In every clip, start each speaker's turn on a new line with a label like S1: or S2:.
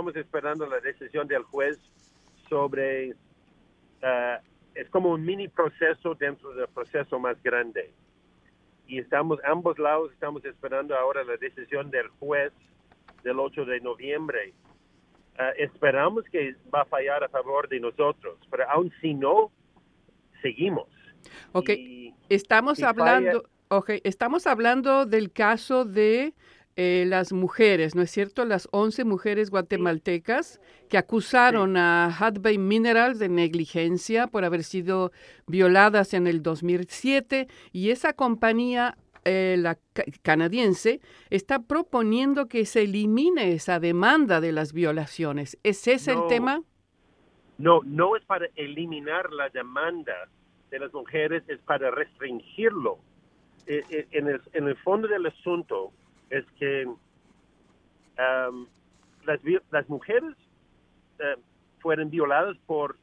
S1: estamos esperando la decisión del juez sobre, eh, es como un mini proceso dentro del proceso más grande. Y estamos, ambos lados estamos esperando ahora la decisión del juez del 8 de noviembre. Eh, esperamos que va a fallar a favor de nosotros, pero aún si no, seguimos.
S2: Ok, estamos hablando, okay, estamos hablando del caso de eh, las mujeres, ¿no es cierto? Las 11 mujeres guatemaltecas que acusaron a Hudbay Minerals de negligencia por haber sido violadas en el 2007 y esa compañía eh, la canadiense está proponiendo que se elimine esa demanda de las violaciones. ¿Es ese el tema?
S1: No, no es para eliminar la demanda de las mujeres, es para restringirlo. Eh, en, el, en el fondo del asunto, es que las, las, mujeres eh, fueron violadas por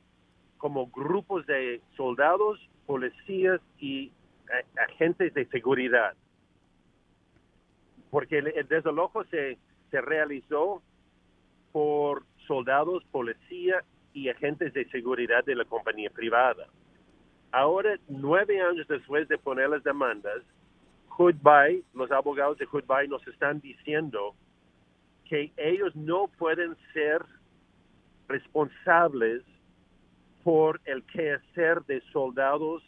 S1: como grupos de soldados, policías y agentes de seguridad. Porque el, desalojo se, se realizó por soldados, policía y agentes de seguridad de la compañía privada. Ahora, nueve años después de poner las demandas, Goodbye, los abogados de Goodbye nos están diciendo que ellos no pueden ser responsables por el quehacer de soldados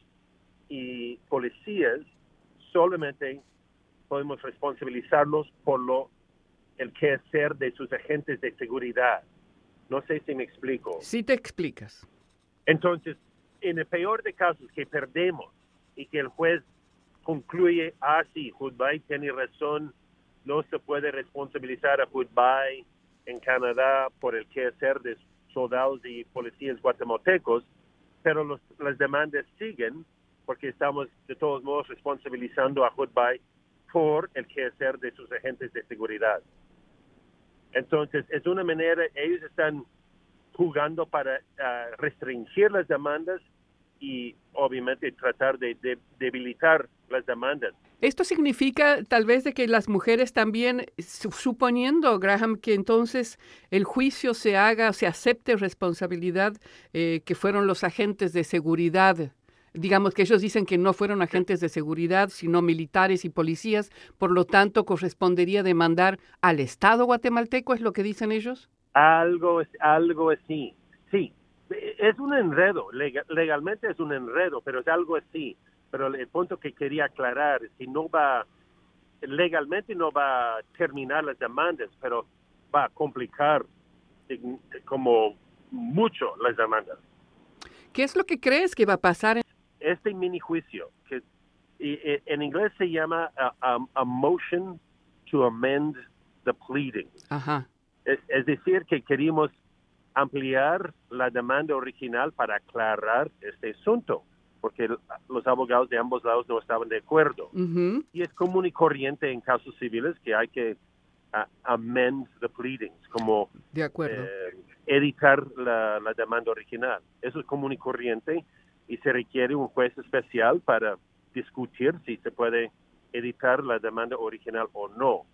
S1: y policías, solamente podemos responsabilizarlos por lo el quehacer de sus agentes de seguridad. No sé si me explico.
S2: Sí te explicas.
S1: Entonces, en el peor de casos que perdemos y que el juez concluye, ah, sí, Hudbay tiene razón, no se puede responsabilizar a Hudbay en Canadá por el quehacer de soldados y policías guatemaltecos, pero las demandas siguen porque estamos de todos modos responsabilizando a Hudbay por el quehacer de sus agentes de seguridad. Entonces, es una manera, ellos están jugando para ah, restringir las demandas y obviamente tratar de, debilitar las demandas.
S2: Esto significa tal vez de que las mujeres también, suponiendo, Graham, que entonces el juicio se haga, se acepte responsabilidad eh, que fueron los agentes de seguridad, digamos que ellos dicen que no fueron agentes de seguridad, sino militares y policías, por lo tanto correspondería demandar al Estado guatemalteco, ¿es lo que dicen ellos?
S1: Algo, algo así, sí, es un enredo, legalmente es un enredo, pero es algo así. Pero el punto que quería aclarar es que no va, legalmente no va a terminar las demandas, pero va a complicar como mucho las demandas.
S2: ¿Qué es lo que crees que va a pasar? En...
S1: Este mini juicio, que en inglés se llama a, motion to amend the pleading. es decir, que queríamos ampliar la demanda original para aclarar este asunto, porque los abogados de ambos lados no estaban de acuerdo. Y es común y corriente en casos civiles que hay que amend the pleadings, como
S2: de acuerdo.
S1: Eh, editar la, la, demanda original. Eso es común y corriente y se requiere un juez especial para discutir si se puede editar la demanda original o no.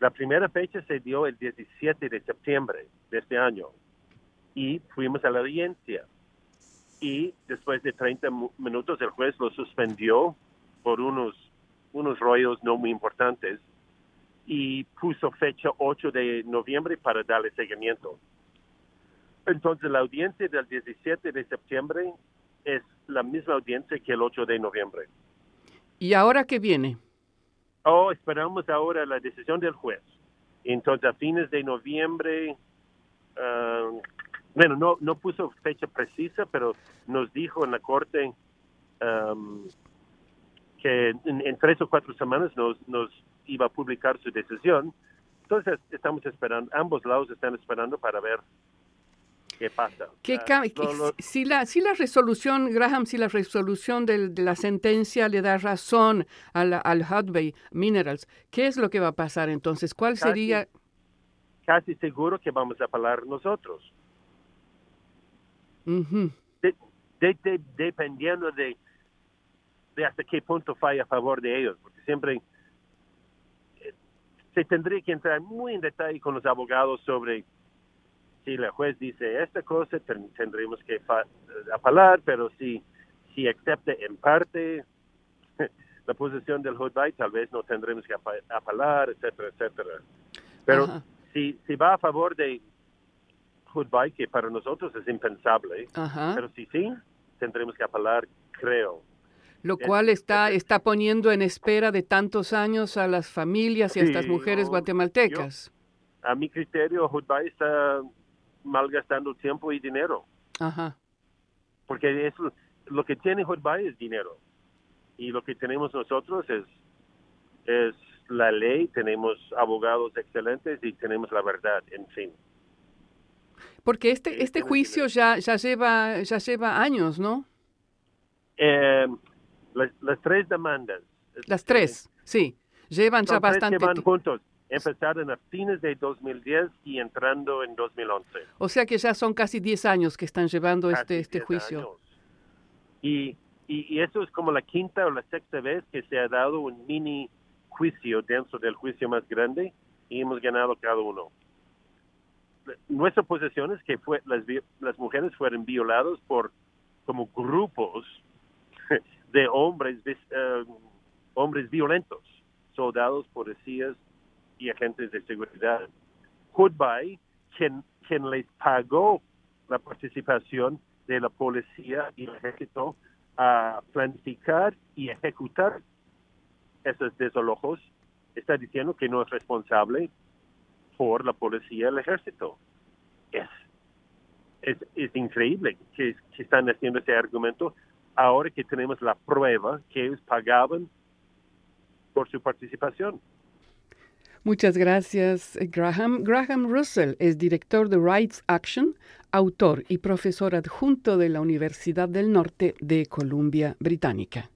S1: La primera fecha se dio el 17 de septiembre de este año y fuimos a la audiencia. Y después de 30 minutos el juez lo suspendió por unos, unos rollos no muy importantes y puso fecha 8 de noviembre para darle seguimiento. Entonces la audiencia del 17 de septiembre es la misma audiencia que el 8 de noviembre.
S2: ¿Y ahora qué viene?
S1: Oh, esperamos ahora la decisión del juez. Entonces a fines de noviembre ah, bueno, no, no puso fecha precisa, pero nos dijo en la corte um, que en, tres o cuatro semanas nos, nos iba a publicar su decisión. Entonces estamos esperando, ambos lados están esperando para ver qué pasa.
S2: Ah, si, la, si la resolución, Graham, si la resolución de la sentencia le da razón al, al Hudbay Minerals, ¿qué es lo que va a pasar entonces? ¿Cuál sería?
S1: Casi seguro que vamos a hablar nosotros dependiendo de, de hasta qué punto falla a favor de ellos, porque siempre eh, se tendría que entrar muy en detalle con los abogados sobre si la juez dice esta cosa, tendremos que apelar, pero si, si acepta en parte la posición del Hudbay, tal vez no tendremos que apelar, etcétera, etcétera. Pero si, si va a favor de Hudbay, que para nosotros es impensable, pero si sí, tendremos que apelar, creo.
S2: Lo cual está, está poniendo en espera de tantos años a las familias y a estas mujeres guatemaltecas.
S1: a mi criterio, Hudbay está malgastando tiempo y dinero. Ajá. Porque eso, lo que tiene Hudbay es dinero. Y lo que tenemos nosotros es, es la ley, tenemos abogados excelentes y tenemos la verdad, en fin.
S2: Porque este, este juicio ya, ya, lleva, ya lleva años, ¿no?
S1: Eh, las, tres demandas.
S2: Las tres, sí. Llevan ya bastante.
S1: Llevan juntos empezaron a fines de 2010 y entrando en 2011.
S2: O sea que ya son casi 10 años que están llevando este, este juicio.
S1: Y, y, eso es como la quinta o la sexta vez que se ha dado un mini juicio dentro del juicio más grande y hemos ganado cada uno. Nuestra posición es que fue, las, las mujeres fueron violadas por como grupos de hombres, eh, hombres violentos, soldados, policías, y agentes de seguridad. Goodbye, quien, quien les pagó la participación de la policía y el ejército a planificar y ejecutar esos desalojos, está diciendo que no es responsable por la policía y el ejército. Es, es, increíble que, que, están haciendo ese argumento ahora que tenemos la prueba que pagaban por su participación.
S2: Muchas gracias, Graham. Graham Russell es director de Rights Action, autor y profesor adjunto de la Universidad del Norte de Columbia Británica.